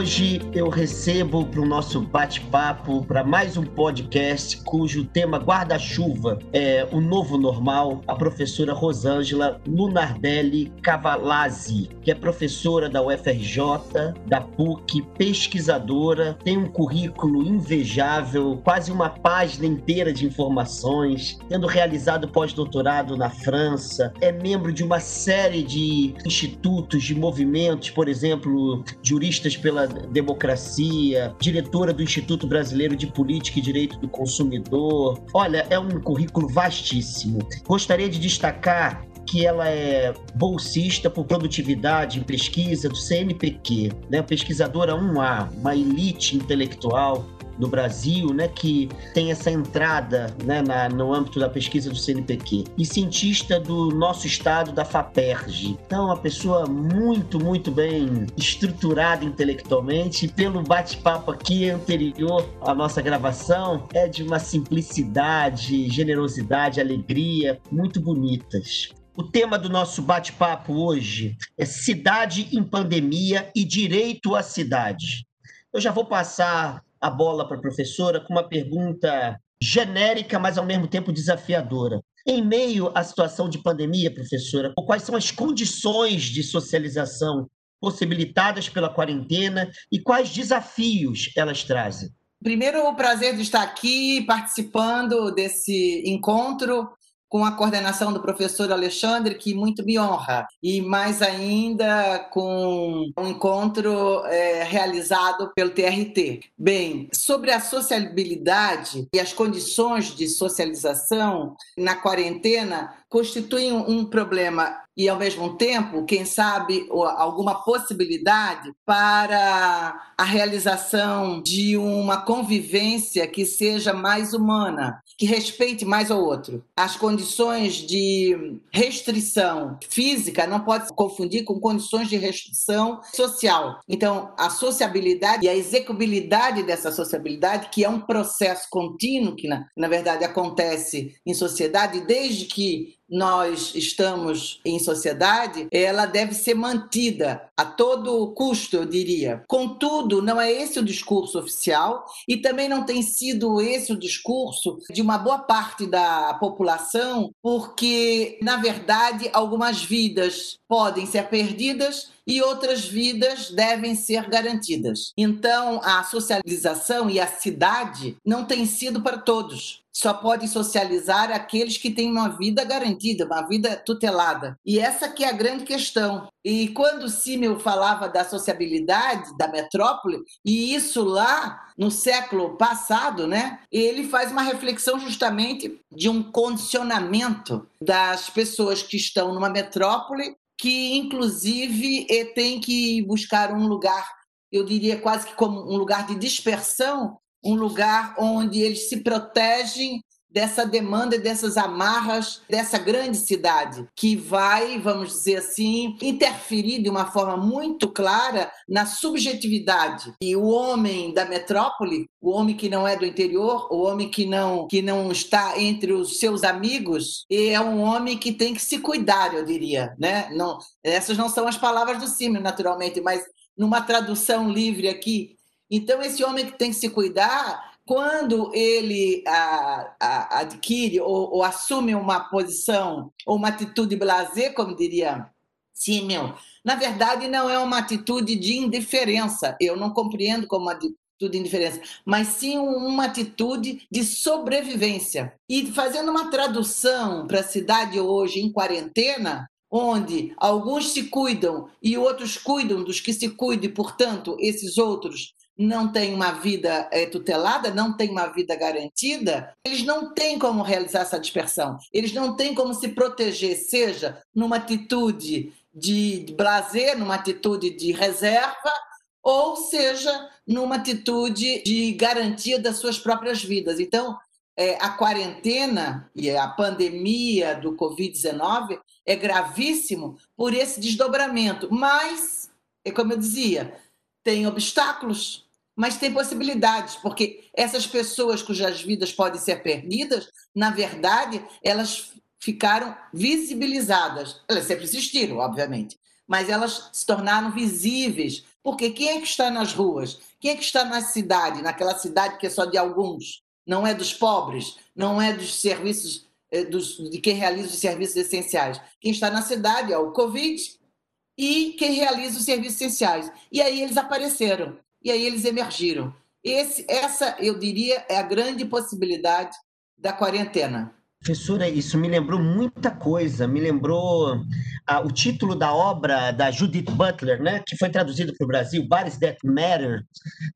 Hoje eu recebo para o nosso bate-papo, para mais um podcast cujo tema guarda-chuva é o novo normal, a professora Rosângela Lunardelli Cavalazzi, que é professora da UFRJ, da PUC, pesquisadora, tem um currículo invejável, quase uma página inteira de informações, tendo realizado pós-doutorado na França, é membro de uma série de institutos, de movimentos, por exemplo, juristas pela democracia, diretora do Instituto Brasileiro de Política e Direito do Consumidor. Olha, é um currículo vastíssimo. Gostaria de destacar que ela é bolsista por produtividade em pesquisa do CNPq, né? pesquisadora 1A, uma elite intelectual do Brasil, né, que tem essa entrada né, na, no âmbito da pesquisa do CNPq, e cientista do nosso estado da FAPERJ. Então, uma pessoa muito, muito bem estruturada intelectualmente, e pelo bate-papo aqui anterior à nossa gravação, é de uma simplicidade, generosidade, alegria muito bonitas. O tema do nosso bate-papo hoje é cidade em pandemia e direito à cidade. Eu já vou passar a bola para a professora com uma pergunta genérica, mas ao mesmo tempo desafiadora. Em meio à situação de pandemia, professora, quais são as condições de socialização possibilitadas pela quarentena e quais desafios elas trazem? Primeiro, o prazer de estar aqui participando desse encontro com a coordenação do professor Alexandre, que muito me honra, e mais ainda com um encontro é, realizado pelo TRT. Bem, sobre a sociabilidade e as condições de socialização na quarentena, constituem um problema e, ao mesmo tempo, quem sabe, alguma possibilidade para a realização de uma convivência que seja mais humana, que respeite mais ao outro. As condições de restrição física não pode se confundir com condições de restrição social. Então, a sociabilidade e a execubilidade dessa sociabilidade, que é um processo contínuo que, na, na verdade, acontece em sociedade desde que nós estamos em sociedade, ela deve ser mantida a todo custo, eu diria. Contudo, não é esse o discurso oficial e também não tem sido esse o discurso de uma boa parte da população, porque, na verdade, algumas vidas podem ser perdidas e outras vidas devem ser garantidas. Então, a socialização e a cidade não tem sido para todos só podem socializar aqueles que têm uma vida garantida, uma vida tutelada. E essa que é a grande questão. E quando Simmel falava da sociabilidade da metrópole, e isso lá no século passado, né, ele faz uma reflexão justamente de um condicionamento das pessoas que estão numa metrópole, que inclusive tem que buscar um lugar, eu diria quase que como um lugar de dispersão, um lugar onde eles se protegem dessa demanda e dessas amarras dessa grande cidade, que vai, vamos dizer assim, interferir de uma forma muito clara na subjetividade. E o homem da metrópole, o homem que não é do interior, o homem que não que não está entre os seus amigos, é um homem que tem que se cuidar, eu diria, né? Não, essas não são as palavras do Simeon, naturalmente, mas numa tradução livre aqui, então, esse homem que tem que se cuidar, quando ele a, a, adquire ou, ou, assume uma posição ou uma atitude blazer, como diria Simeon, na verdade não é uma atitude de indiferença. Eu não compreendo como uma atitude de indiferença, mas sim uma atitude de sobrevivência. E fazendo uma tradução para a cidade hoje em quarentena, onde alguns se cuidam e outros cuidam dos que se cuidam, e, portanto, esses outros não têm uma vida é, tutelada, não têm uma vida garantida, eles não têm como realizar essa dispersão, eles não têm como se proteger, seja numa atitude de blazer, numa atitude de reserva, ou seja numa atitude de garantia das suas próprias vidas. Então, é, a quarentena e a pandemia do Covid-19 é gravíssimo por esse desdobramento, mas, é como eu dizia, tem obstáculos, mas tem possibilidades, porque essas pessoas cujas vidas podem ser perdidas, na verdade, elas ficaram visibilizadas. Elas sempre existiram, obviamente, mas elas se tornaram visíveis Porque quem é que está nas ruas? Quem é que está na cidade, naquela cidade que é só de alguns? Não é dos pobres, não é dos serviços, eh, dos, de quem realiza os serviços essenciais. Quem está na cidade é o Covid e quem realiza os serviços essenciais. E aí eles apareceram, e aí eles emergiram. Esse, essa, eu diria, é a grande possibilidade da quarentena. Professora, isso me lembrou muita coisa. Me lembrou ah, o título da obra da Judith Butler, né, que foi traduzido para o Brasil, Bodies That Matter,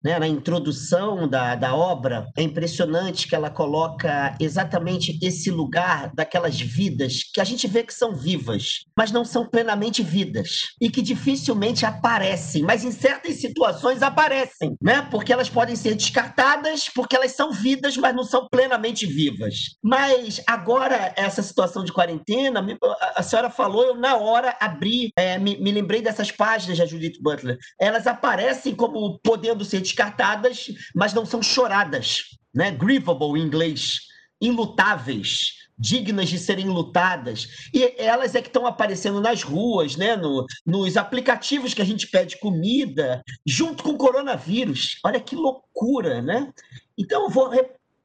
né, na introdução da, da obra. É impressionante que ela coloca exatamente esse lugar daquelas vidas que a gente vê que são vivas, mas não são plenamente vidas e que dificilmente aparecem, mas em certas situações aparecem, né, porque elas podem ser descartadas porque elas são vidas, mas não são plenamente vivas. Mas Agora, essa situação de quarentena, a senhora falou, eu na hora abri, é, me, me, lembrei dessas páginas da Judith Butler. Elas aparecem como podendo ser descartadas, mas não são choradas, né? Grievable em inglês, inlutáveis dignas de serem lutadas. E elas é que estão aparecendo nas ruas, né? No, nos aplicativos que a gente pede comida, junto com o coronavírus. Olha que loucura, né? Então, eu vou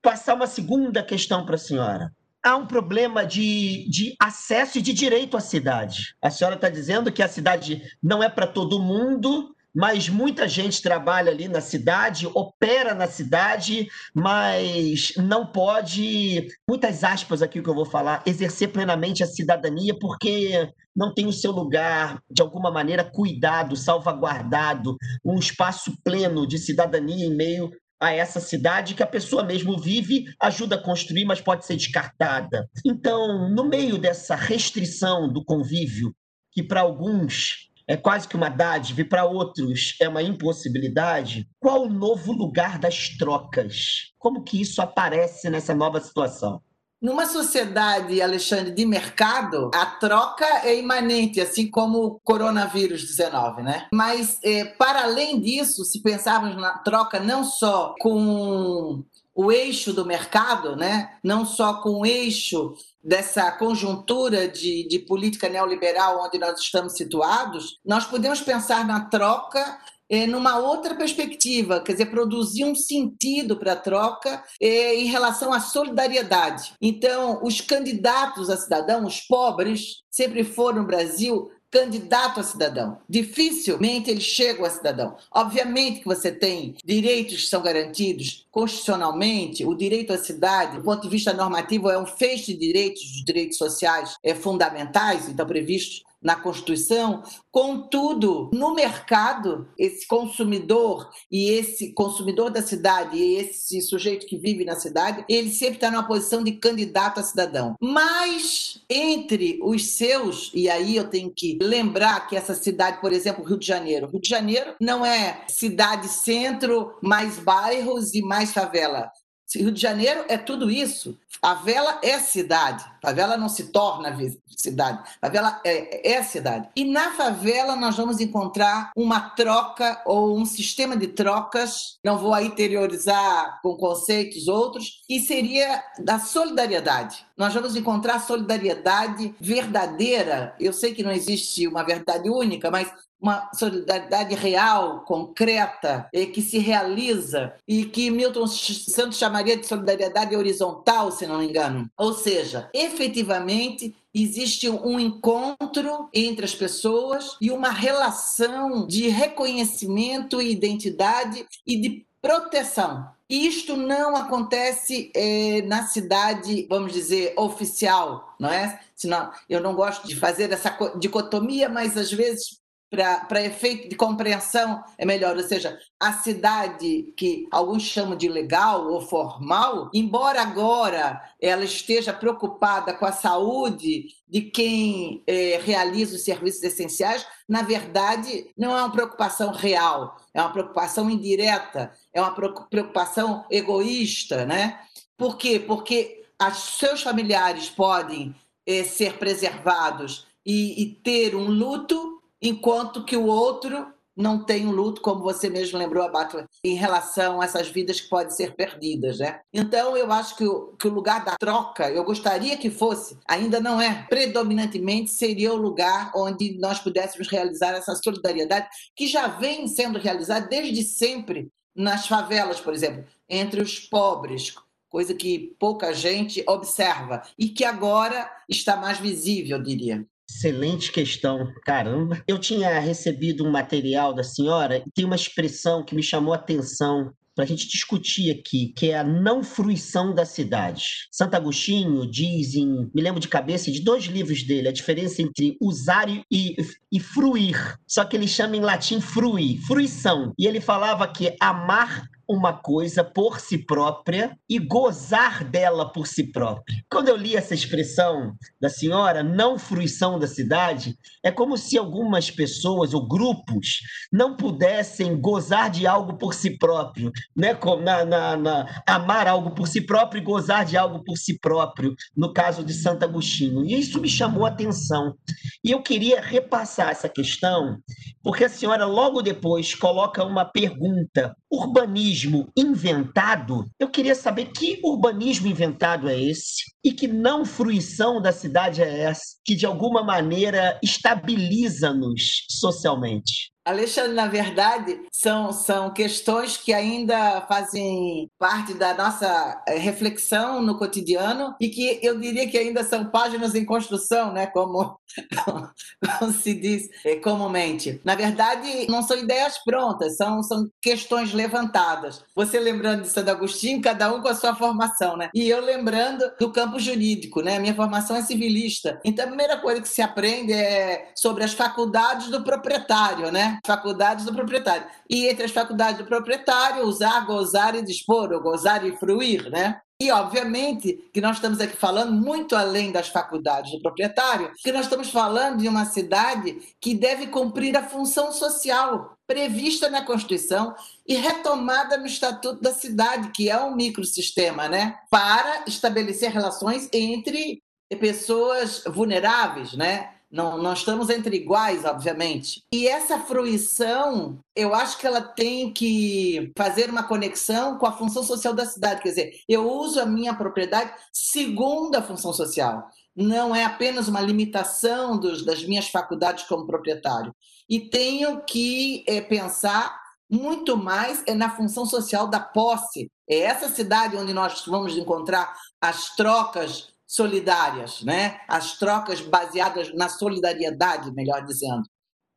passar uma segunda questão para a senhora há um problema de, de acesso e de direito à cidade. A senhora está dizendo que a cidade não é para todo mundo, mas muita gente trabalha ali na cidade, opera na cidade, mas não pode, muitas aspas aqui que eu vou falar, exercer plenamente a cidadania porque não tem o seu lugar, de alguma maneira, cuidado, salvaguardado, um espaço pleno de cidadania em meio a essa cidade que a pessoa mesmo vive, ajuda a construir, mas pode ser descartada. Então, no meio dessa restrição do convívio, que para alguns é quase que uma dádiva e para outros é uma impossibilidade, qual o novo lugar das trocas? Como que isso aparece nessa nova situação? Numa sociedade, Alexandre, de mercado, a troca é imanente, assim como o coronavírus 19, né? Mas, é, para além disso, se pensarmos na troca não só com o eixo do mercado, né? não só com o eixo dessa conjuntura de, de política neoliberal onde nós estamos situados, nós podemos pensar na troca é, numa outra perspectiva, quer dizer, produzir um sentido para a troca é, em relação à solidariedade. Então, os candidatos a cidadão, os pobres, sempre foram no Brasil candidato a cidadão. Dificilmente eles chegam a cidadão. Obviamente que você tem direitos que são garantidos constitucionalmente, o direito à cidade, do ponto de vista normativo, é um feixe de direitos, de direitos sociais é, fundamentais, então previstos na Constituição. Contudo, no mercado, esse consumidor e esse consumidor da cidade e esse sujeito que vive na cidade, ele sempre está numa posição de candidato a cidadão. Mas entre os seus, e aí eu tenho que lembrar que essa cidade, por exemplo, Rio de Janeiro, Rio de Janeiro não é cidade-centro, mais bairros e mais favela. Rio de Janeiro é tudo isso. Favela é cidade. Favela não se torna cidade. Favela é, é cidade. E na favela nós vamos encontrar uma troca ou um sistema de trocas. Não vou aí interiorizar com conceitos outros. E seria da solidariedade. Nós vamos encontrar solidariedade verdadeira. Eu sei que não existe uma verdade única, mas uma solidariedade real, concreta, que se realiza e que Milton Santos chamaria de solidariedade horizontal, se não me engano. Ou seja, efetivamente existe um encontro entre as pessoas e uma relação de reconhecimento e identidade e de proteção. E isto não acontece é, na cidade, vamos dizer, oficial, não é? Senão, eu não gosto de fazer essa dicotomia, mas às vezes para efeito de compreensão é melhor, ou seja, a cidade que alguns chamam de legal ou formal, embora agora ela esteja preocupada com a saúde de quem é, realiza os serviços essenciais, na verdade não é uma preocupação real, é uma preocupação indireta, é uma preocupação egoísta, né? Por quê? Porque os seus familiares podem é, ser preservados e, e ter um luto enquanto que o outro não tem um luto, como você mesmo lembrou, Abato, em relação a essas vidas que podem ser perdidas. Né? Então, eu acho que o, que o lugar da troca, eu gostaria que fosse, ainda não é, predominantemente seria o lugar onde nós pudéssemos realizar essa solidariedade, que já vem sendo realizada desde sempre nas favelas, por exemplo, entre os pobres, coisa que pouca gente observa e que agora está mais visível, eu diria. Excelente questão, caramba. Eu tinha recebido um material da senhora e tem uma expressão que me chamou a atenção para a gente discutir aqui, que é a não fruição da cidade. Santo Agostinho diz, em, me lembro de cabeça, de dois livros dele, a diferença entre usar e, e fruir. Só que ele chama em latim fruir, fruição. E ele falava que amar uma coisa por si própria e gozar dela por si própria. Quando eu li essa expressão da senhora, não fruição da cidade, é como se algumas pessoas ou grupos não pudessem gozar de algo por si próprio, né? Na, na, na, amar algo por si próprio e gozar de algo por si próprio, no caso de Santo Agostinho. E isso me chamou a atenção. E eu queria repassar essa questão, porque a senhora logo depois coloca uma pergunta: urbanismo inventado, eu queria saber que urbanismo inventado é esse e que não fruição da cidade é essa que de alguma maneira estabiliza-nos socialmente. Alexandre, na verdade, são, são questões que ainda fazem parte da nossa eh, reflexão no cotidiano e que eu diria que ainda são páginas em construção, né? como, como se diz eh, comumente. Na verdade, não são ideias prontas, são, são questões levantadas. Você lembrando de Santo Agostinho, cada um com a sua formação, né? E eu lembrando do campo jurídico, né? Minha formação é civilista. Então, a primeira coisa que se aprende é sobre as faculdades do proprietário, né? Faculdades do proprietário. E entre as faculdades do proprietário, usar, gozar e dispor, ou gozar e fruir, né? E, obviamente, que nós estamos aqui falando muito além das faculdades do proprietário, que nós estamos falando de uma cidade que deve cumprir a função social prevista na Constituição e retomada no Estatuto da Cidade, que é um microsistema, né? Para estabelecer relações entre pessoas vulneráveis, né? Não, nós estamos entre iguais, obviamente. E essa fruição, eu acho que ela tem que fazer uma conexão com a função social da cidade. Quer dizer, eu uso a minha propriedade segundo a função social. Não é apenas uma limitação dos, das minhas faculdades como proprietário. E tenho que é, pensar muito mais é na função social da posse. É essa cidade onde nós vamos encontrar as trocas solidárias, né? as trocas baseadas na solidariedade, melhor dizendo.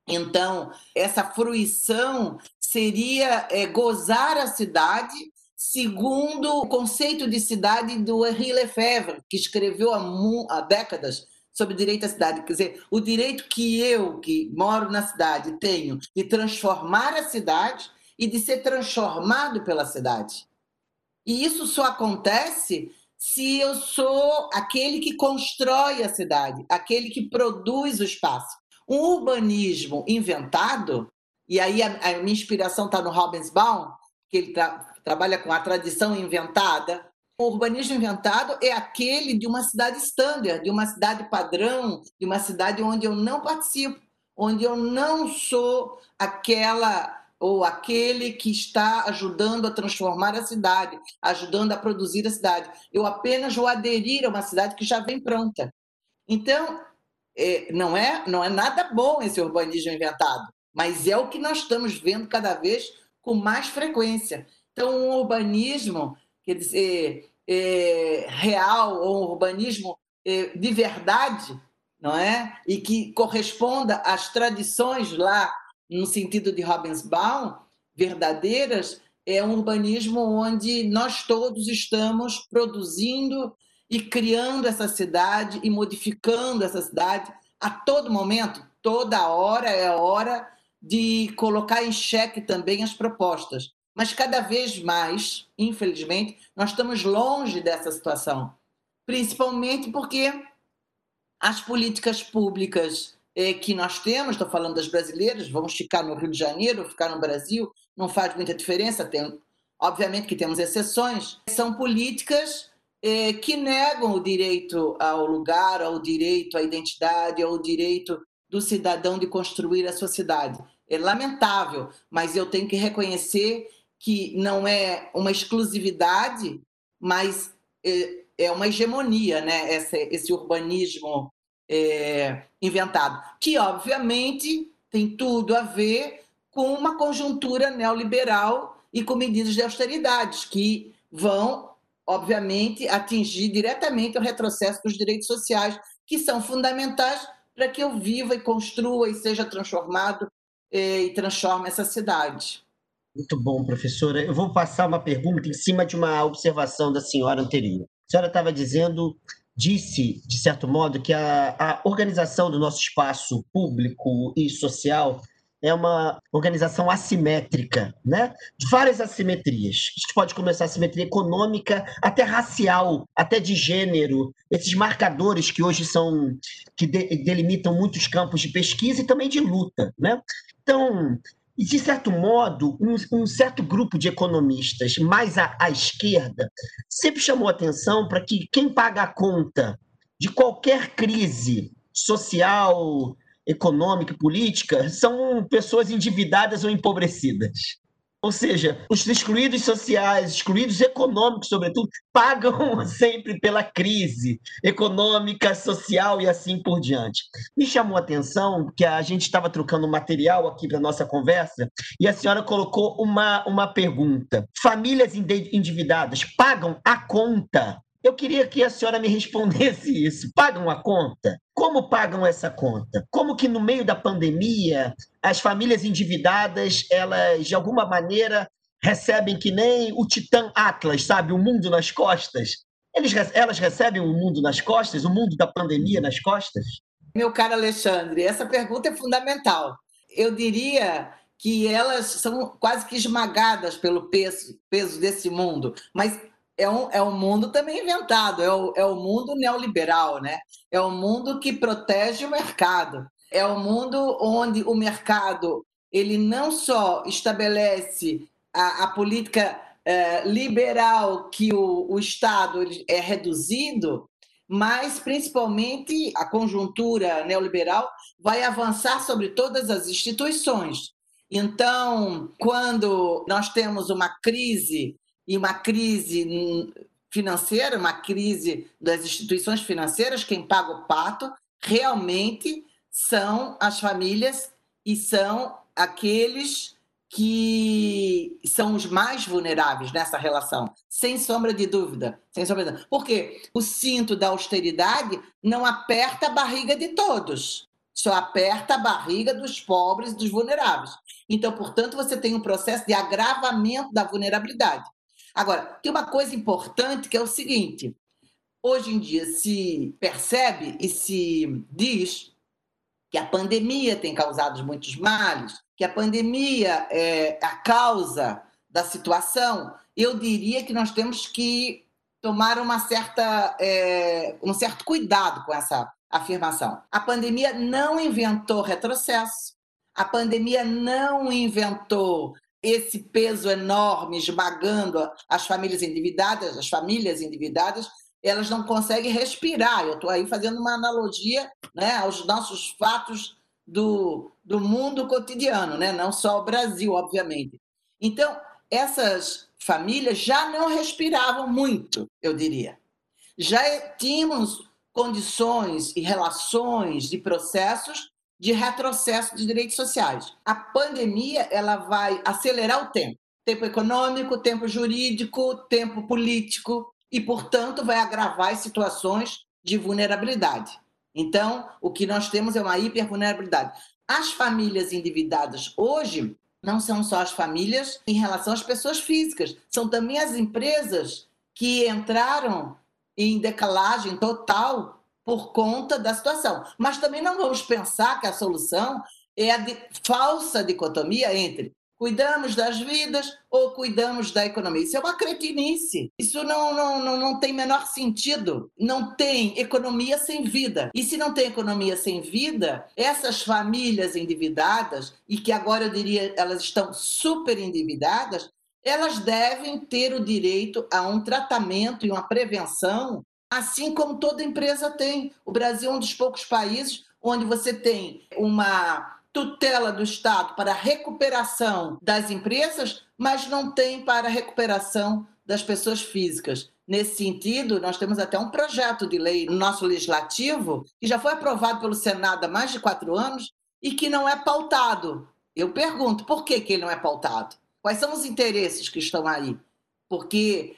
Então, essa fruição seria é, gozar a cidade segundo o conceito de cidade do Henri Lefebvre, que escreveu há, há décadas sobre direito à cidade. Quer dizer, o direito que eu, que moro na cidade, tenho de transformar a cidade e de ser transformado pela cidade. E isso só acontece se eu sou aquele que constrói a cidade, aquele que produz o espaço. Um urbanismo inventado, e aí a, a minha inspiração está no Baum, que ele tra trabalha com a tradição inventada. O urbanismo inventado é aquele de uma cidade standard, de uma cidade padrão, de uma cidade onde eu não participo, onde eu não sou aquela ou aquele que está ajudando a transformar a cidade, ajudando a produzir a cidade. Eu apenas vou aderir a uma cidade que já vem pronta. Então, é, não, é, não é nada bom esse urbanismo inventado, mas é o que nós estamos vendo cada vez com mais frequência. Então, um urbanismo, quer dizer, é, real, ou um urbanismo é, de verdade, não é? E que corresponda às tradições lá no sentido de Baum, verdadeiras, é um urbanismo onde nós todos estamos produzindo e criando essa cidade e modificando essa cidade a todo momento, toda hora é hora de colocar em xeque também as propostas. Mas cada vez mais, infelizmente, nós estamos longe dessa situação, principalmente porque as políticas públicas é, que nós temos, estou falando das brasileiras, vamos ficar no Rio de Janeiro, ficar no Brasil, não faz muita diferença, tem, obviamente que temos exceções, são políticas é, que negam o direito ao lugar, ao direito à identidade, ao direito do cidadão de construir a sua cidade. é lamentável, mas eu tenho que reconhecer que não é uma exclusividade, mas é, é uma hegemonia, né? Esse, esse urbanismo é, inventado, que obviamente tem tudo a ver com uma conjuntura neoliberal e com medidas de austeridade que vão, obviamente, atingir diretamente o retrocesso dos direitos sociais, que são fundamentais para que eu viva e construa e seja transformado eh, e transforme essa cidade. Muito bom, professora. Eu vou passar uma pergunta em cima de uma observação da senhora anterior. A senhora estava dizendo, disse, de certo modo, que a, a organização do nosso espaço público e social é uma organização assimétrica, né? De várias assimetrias. A gente pode começar a assimetria econômica, até racial, até de gênero, esses marcadores que hoje são que de, delimitam muitos campos de pesquisa e também de luta, né? Então, de certo modo, um, um, certo grupo de economistas mais à, à esquerda sempre chamou atenção para que quem paga a conta de qualquer crise social, econômica e política são pessoas endividadas ou empobrecidas. Ou seja, os excluídos sociais, excluídos econômicos, sobretudo, pagam sempre pela crise econômica, social e assim por diante. Me chamou a atenção que a gente estava trocando material aqui para nossa conversa e a senhora colocou uma, uma pergunta: famílias endividadas pagam a conta eu queria que a senhora me respondesse isso. Pagam a conta? Como pagam essa conta? Como que no meio da pandemia as famílias endividadas, elas de alguma maneira recebem que nem o Titã Atlas, sabe, o mundo nas costas? Eles, elas recebem o mundo nas costas, o mundo da pandemia nas costas? Meu caro Alexandre, essa pergunta é fundamental. Eu diria que elas são quase que esmagadas pelo peso, peso desse mundo, mas é um, é um mundo também inventado, é o, é o mundo neoliberal, né? É o mundo que protege o mercado. É o mundo onde o mercado ele não só estabelece a, a política é, liberal que o, o Estado é reduzido, mas principalmente a conjuntura neoliberal vai avançar sobre todas as instituições. Então, quando nós temos uma crise e uma crise financeira, uma crise das instituições financeiras, quem paga o pato realmente são as famílias e são aqueles que são os mais vulneráveis nessa relação, sem sombra de dúvida, sem sombra de dúvida. Porque o cinto da austeridade não aperta a barriga de todos, só aperta a barriga dos pobres, dos vulneráveis. Então, portanto, você tem um processo de agravamento da vulnerabilidade. Agora, tem uma coisa importante que é o seguinte: hoje em dia se percebe e se diz que a pandemia tem causado muitos males, que a pandemia é a causa da situação. Eu diria que nós temos que tomar uma certa, é, um certo cuidado com essa afirmação. A pandemia não inventou retrocesso, a pandemia não inventou esse peso enorme esmagando as famílias endividadas, as famílias endividadas, elas não conseguem respirar. Eu estou aí fazendo uma analogia né, aos nossos fatos do, do mundo cotidiano, né? não só o Brasil, obviamente. Então, essas famílias já não respiravam muito, eu diria. Já tínhamos condições e relações e processos de retrocesso de direitos sociais. A pandemia ela vai acelerar o tempo, tempo econômico, tempo jurídico, tempo político e, portanto, vai agravar as situações de vulnerabilidade. Então, o que nós temos é uma hipervulnerabilidade. As famílias endividadas hoje não são só as famílias em relação às pessoas físicas, são também as empresas que entraram em decalagem total por conta da situação. Mas também não vamos pensar que a solução é a de falsa dicotomia entre cuidamos das vidas ou cuidamos da economia. Isso é uma cretinice. Isso não, não, não, não tem menor sentido. Não tem economia sem vida. E se não tem economia sem vida, essas famílias endividadas, e que agora eu diria elas estão super endividadas, elas devem ter o direito a um tratamento e uma prevenção assim como toda empresa tem. O Brasil é um dos poucos países onde você tem uma tutela do Estado para a recuperação das empresas, mas não tem para a recuperação das pessoas físicas. Nesse sentido, nós temos até um projeto de lei no nosso legislativo, que já foi aprovado pelo Senado há mais de quatro anos e que não é pautado. Eu pergunto, por que, que ele não é pautado? Quais são os interesses que estão aí? Porque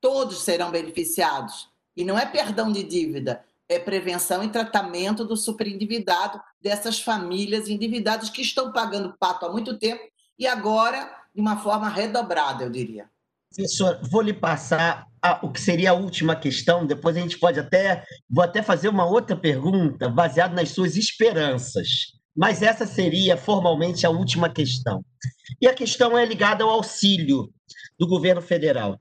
todos serão beneficiados. E não é perdão de dívida, é prevenção e tratamento do superendividado, dessas famílias endividadas que estão pagando pato há muito tempo e agora de uma forma redobrada, eu diria. Professor, vou lhe passar a, o que seria a última questão, depois a gente pode até. Vou até fazer uma outra pergunta baseada nas suas esperanças. Mas essa seria formalmente a última questão. E a questão é ligada ao auxílio do governo federal.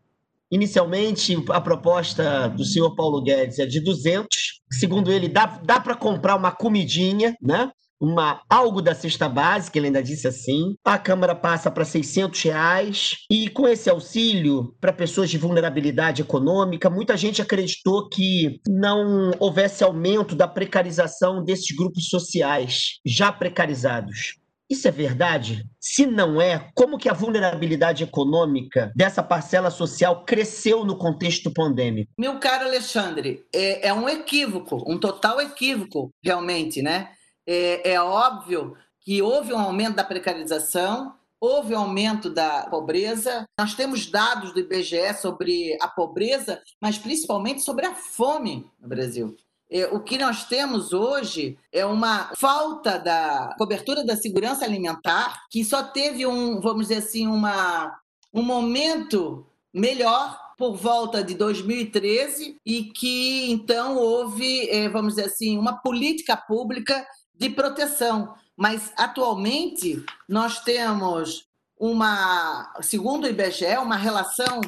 Inicialmente, a proposta do senhor Paulo Guedes é de 200. Segundo ele, dá, dá para comprar uma comidinha, né? uma algo da cesta básica, ele ainda disse assim. A Câmara passa para 600 reais e com esse auxílio para pessoas de vulnerabilidade econômica, muita gente acreditou que não houvesse aumento da precarização desses grupos sociais já precarizados. Isso é verdade? Se não é, como que a vulnerabilidade econômica dessa parcela social cresceu no contexto pandêmico? Meu caro Alexandre, é, é um equívoco, um total equívoco, realmente, né? É, é óbvio que houve um aumento da precarização, houve um aumento da pobreza. Nós temos dados do IBGE sobre a pobreza, mas principalmente sobre a fome no Brasil. É, o que nós temos hoje é uma falta da cobertura da segurança alimentar, que só teve um, vamos dizer assim, uma, um momento melhor por volta de 2013 e que então houve, é, vamos dizer assim, uma política pública de proteção. Mas atualmente nós temos uma, segundo o IBGE, uma relação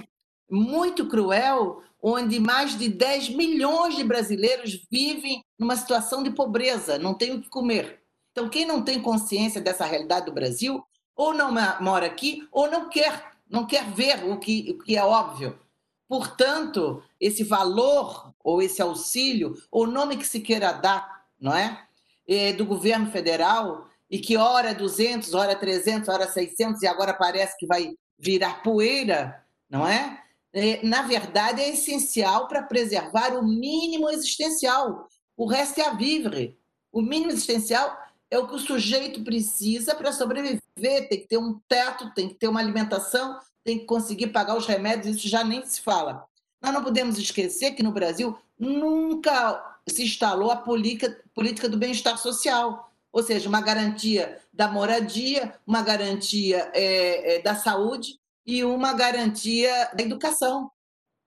muito cruel onde mais de 10 milhões de brasileiros vivem numa situação de pobreza, não têm o que comer. Então, quem não tem consciência dessa realidade do Brasil, ou não mora aqui, ou não quer, não quer ver o que, o que é óbvio. Portanto, esse valor, ou esse auxílio, ou nome que se queira dar, não é? é do governo federal, e que ora 200, ora 300, ora 600, e agora parece que vai virar poeira, não é? É, na verdade, é essencial para preservar o mínimo existencial. O resto é a vivre. O mínimo existencial é o que o sujeito precisa para sobreviver. Tem que ter um teto, tem que ter uma alimentação, tem que conseguir pagar os remédios, isso já nem se fala. Nós não podemos esquecer que no Brasil nunca se instalou a política, política do bem-estar social, ou seja, uma garantia da moradia, uma garantia é, é, da saúde e uma garantia da educação.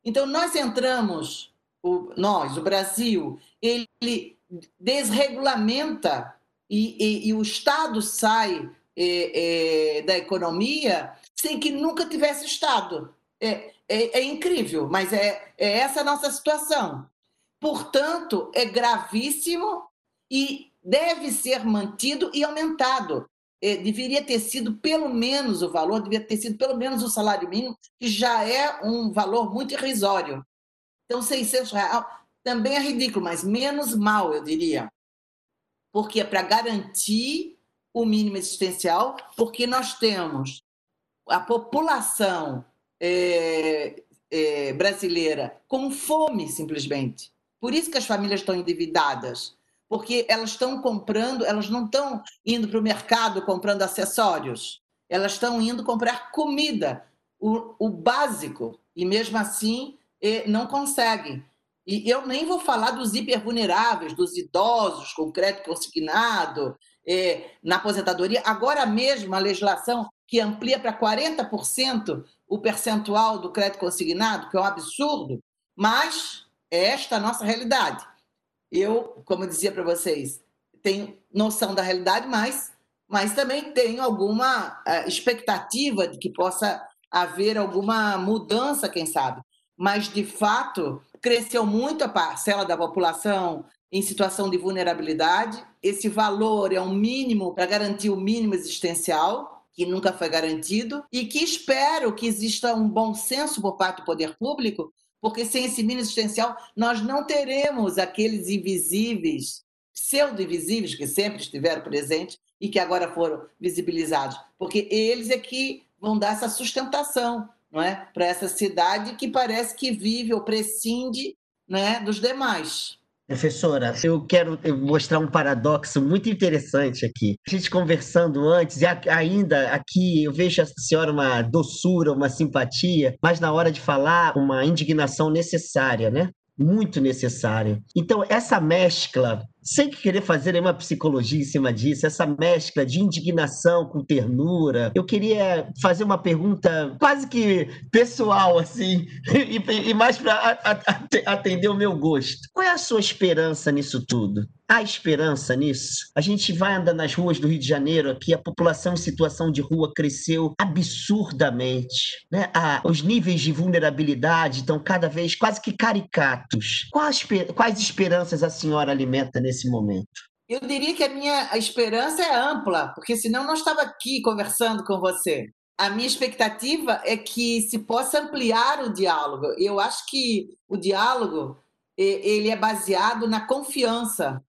Então, nós entramos, o, nós, o Brasil, ele desregulamenta e, e, e o Estado sai é, é, da economia sem que nunca tivesse Estado. É, é, é incrível, mas é, é essa a nossa situação. Portanto, é gravíssimo e deve ser mantido e aumentado. É, deveria ter sido pelo menos o valor, deveria ter sido pelo menos o salário mínimo, que já é um valor muito irrisório. Então, 600 reais também é ridículo, mas menos mal, eu diria. Porque é para garantir o mínimo existencial, porque nós temos a população é, é, brasileira com fome, simplesmente. Por isso que as famílias estão endividadas porque elas estão comprando, elas não estão indo para o mercado comprando acessórios, elas estão indo comprar comida, o, o básico, e mesmo assim não conseguem. E eu nem vou falar dos hipervulneráveis, dos idosos com crédito consignado, é, na aposentadoria. Agora mesmo, a legislação que amplia para 40% o percentual do crédito consignado, que é um absurdo, mas é esta a nossa realidade. Eu, como eu dizia para vocês, tenho noção da realidade, mas, mas também tenho alguma uh, expectativa de que possa haver alguma mudança, quem sabe. Mas, de fato, cresceu muito a parcela da população em situação de vulnerabilidade. Esse valor é um mínimo para garantir o mínimo existencial, que nunca foi garantido, e que espero que exista um bom senso por parte do poder público porque sem esse mínimo existencial nós não teremos aqueles invisíveis, pseudo-invisíveis que sempre estiveram presentes, e que agora foram visibilizados, porque eles é que vão dar essa sustentação não é? para essa cidade que parece que vive ou prescinde né, dos demais. Professora, eu quero mostrar um paradoxo muito interessante aqui. A gente conversando antes, e ainda aqui eu vejo a senhora uma doçura, uma simpatia, mas na hora de falar, uma indignação necessária, né? muito necessária. Então, essa mescla, sem querer fazer nenhuma psicologia em cima disso, essa mescla de indignação com ternura, eu queria fazer uma pergunta quase que pessoal, assim, e, e mais para atender o meu gosto. Qual é a sua esperança nisso tudo? Há esperança nisso? A gente vai andar nas ruas do Rio de Janeiro aqui, a população em situação de rua cresceu absurdamente. Né? Os níveis de vulnerabilidade estão cada vez quase que caricatos. Quais, quais esperanças a senhora alimenta nesse momento? Eu diria que a minha esperança é ampla, porque senão não estava aqui conversando com você. A minha expectativa é que se possa ampliar o diálogo. Eu acho que o diálogo ele é baseado na confiança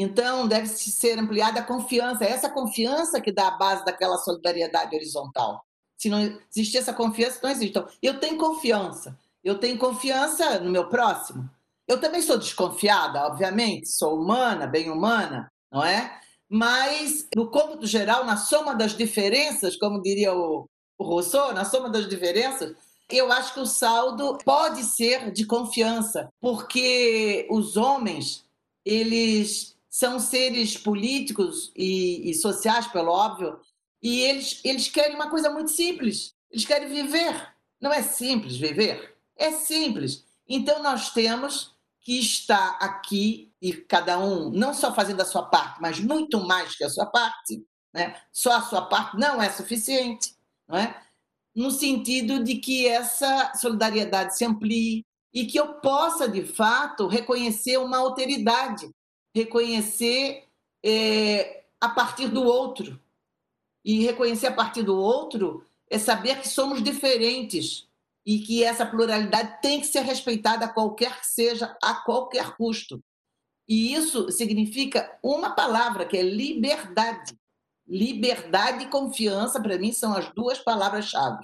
então, deve ser ampliada a confiança. É essa confiança que dá a base daquela solidariedade horizontal. Se não existir essa confiança, não existe. Então, eu tenho confiança. Eu tenho confiança no meu próximo. Eu também sou desconfiada, obviamente, sou humana, bem humana, não é? Mas, no cômputo geral, na soma das diferenças, como diria o, o Rousseau, na soma das diferenças, eu acho que o saldo pode ser de confiança, porque os homens, eles são seres políticos e, e sociais, pelo óbvio, e eles, eles querem uma coisa muito simples: eles querem viver. Não é simples viver? É simples. Então nós temos que estar aqui e cada um não só fazendo a sua parte, mas muito mais que a sua parte. Né? Só a sua parte não é suficiente, não é? No sentido de que essa solidariedade se amplie e que eu possa de fato reconhecer uma alteridade reconhecer é, a partir do outro. E reconhecer a partir do outro é saber que somos diferentes e que essa pluralidade tem que ser respeitada a qualquer que seja, a qualquer custo. E isso significa uma palavra, que é liberdade. Liberdade e confiança, para mim, são as duas palavras-chave.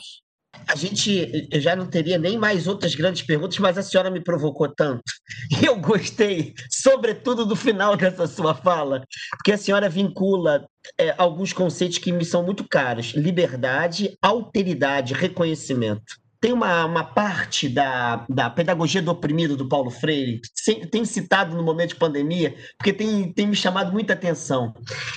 A gente já não teria nem mais outras grandes perguntas, mas a senhora me provocou tanto. E eu gostei, sobretudo do final dessa sua fala, porque a senhora vincula é, alguns conceitos que me são muito caros: liberdade, alteridade, reconhecimento tem uma, uma parte da, da pedagogia do oprimido do Paulo Freire, sem, tem citado no momento de pandemia, porque tem, tem me chamado muita atenção,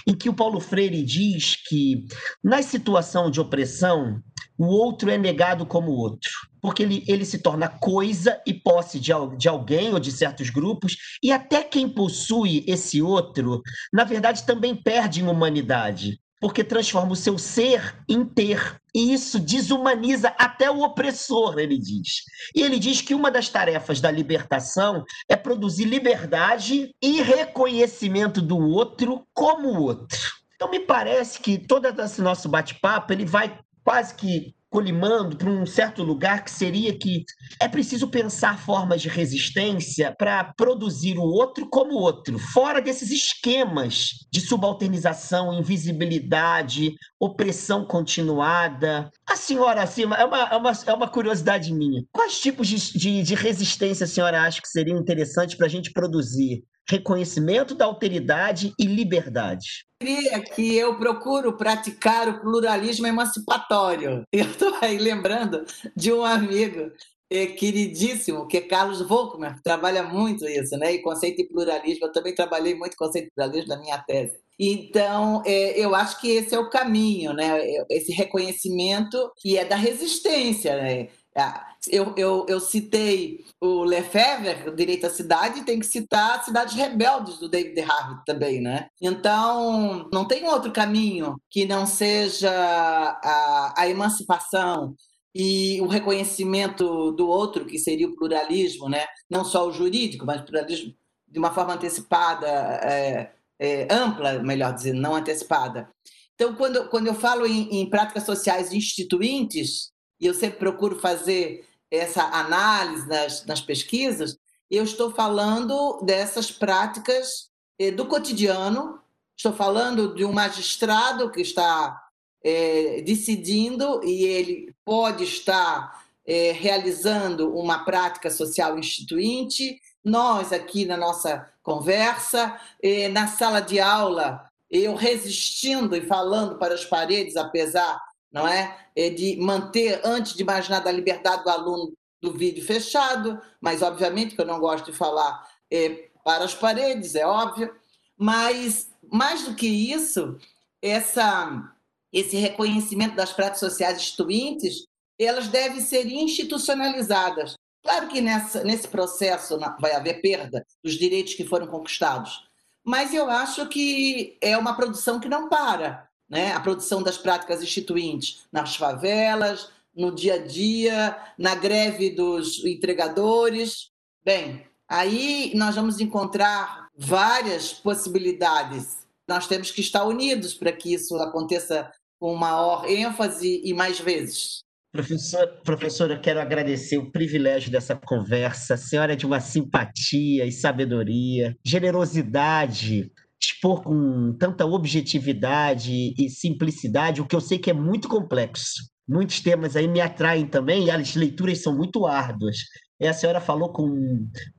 em que o Paulo Freire diz que, na situação de opressão, o outro é negado como outro, porque ele, ele se torna coisa e posse de, de alguém ou de certos grupos, e até quem possui esse outro, na verdade, também perde em humanidade porque transforma o seu ser em ter. E isso desumaniza até o opressor, ele diz. E ele diz que uma das tarefas da libertação é produzir liberdade e reconhecimento do outro como outro. Então me parece que todo esse nosso bate-papo ele vai quase que colimando para um certo lugar que seria que é preciso pensar formas de resistência para produzir o outro como outro, fora desses esquemas de subalternização, invisibilidade, opressão continuada. A senhora, assim, é uma, é uma, é uma curiosidade minha. Quais tipos de, de, de resistência a senhora acha que seriam interessantes para a gente produzir? Reconhecimento da alteridade e liberdade. Diria que eu procuro praticar o pluralismo emancipatório. Eu estou aí lembrando de um amigo é, queridíssimo, que é Carlos Volkmer, que trabalha muito isso, né? E conceito de pluralismo. Eu também trabalhei muito conceito de pluralismo na minha tese. Então, é, eu acho que esse é o caminho, né? Esse reconhecimento que é da resistência, né? Ah, eu, eu, eu citei o Lefebvre, Direito à Cidade, tem que citar Cidades Rebeldes, do David Harvey também, né? Então, não tem outro caminho que não seja a, a emancipação e o reconhecimento do outro, que seria o pluralismo, né? Não só o jurídico, mas o pluralismo de uma forma antecipada, é, é, ampla, melhor dizendo, não antecipada. Então, quando, quando eu falo em, em práticas sociais instituintes, e eu sempre procuro fazer essa análise nas, nas pesquisas, eu estou falando dessas práticas eh, do cotidiano Estou falando de um magistrado que está é, decidindo e ele pode estar é, realizando uma prática social instituinte. Nós, aqui na nossa conversa, é, na sala de aula, eu resistindo e falando para as paredes, apesar não é, é de manter, antes de mais nada, a liberdade do aluno do vídeo fechado, mas obviamente que eu não gosto de falar é, para as paredes, é óbvio. Mas, mais do que isso, essa, esse reconhecimento das práticas sociais instituintes, elas devem ser institucionalizadas. Claro que nessa, nesse processo vai haver perda dos direitos que foram conquistados, mas eu acho que é uma produção que não para. Né? A produção das práticas instituintes nas favelas, no dia a dia, na greve dos entregadores. Bem, aí nós vamos encontrar várias possibilidades. Nós temos que estar unidos para que isso aconteça com maior ênfase e mais vezes. Professor, professora, quero agradecer o privilégio dessa conversa. A senhora é de uma simpatia e sabedoria, generosidade, expor com tanta objetividade e simplicidade, o que eu sei que é muito complexo muitos temas aí me atraem também e as leituras são muito árduas. E a senhora falou com,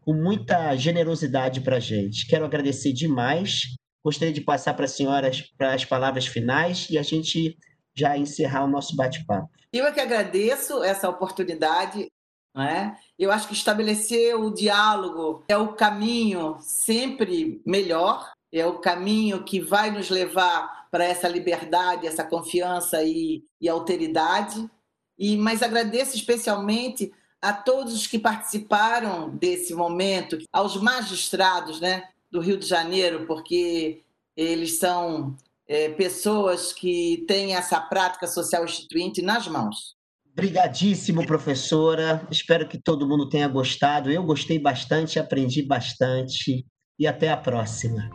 com muita generosidade para a gente. Quero agradecer demais. Gostaria de passar para a senhora para as palavras finais e a gente já encerrar o nosso bate-papo. Eu é que agradeço essa oportunidade. Né? Eu acho que estabelecer o diálogo é o caminho sempre melhor, é o caminho que vai nos levar para essa liberdade, essa confiança e, e alteridade. E, mas agradeço especialmente a todos que participaram desse momento, aos magistrados né, do Rio de Janeiro, porque eles são é, pessoas que têm essa prática social instituinte nas mãos. Obrigadíssimo, professora. Espero que todo mundo tenha gostado. Eu gostei bastante, aprendi bastante e até a próxima.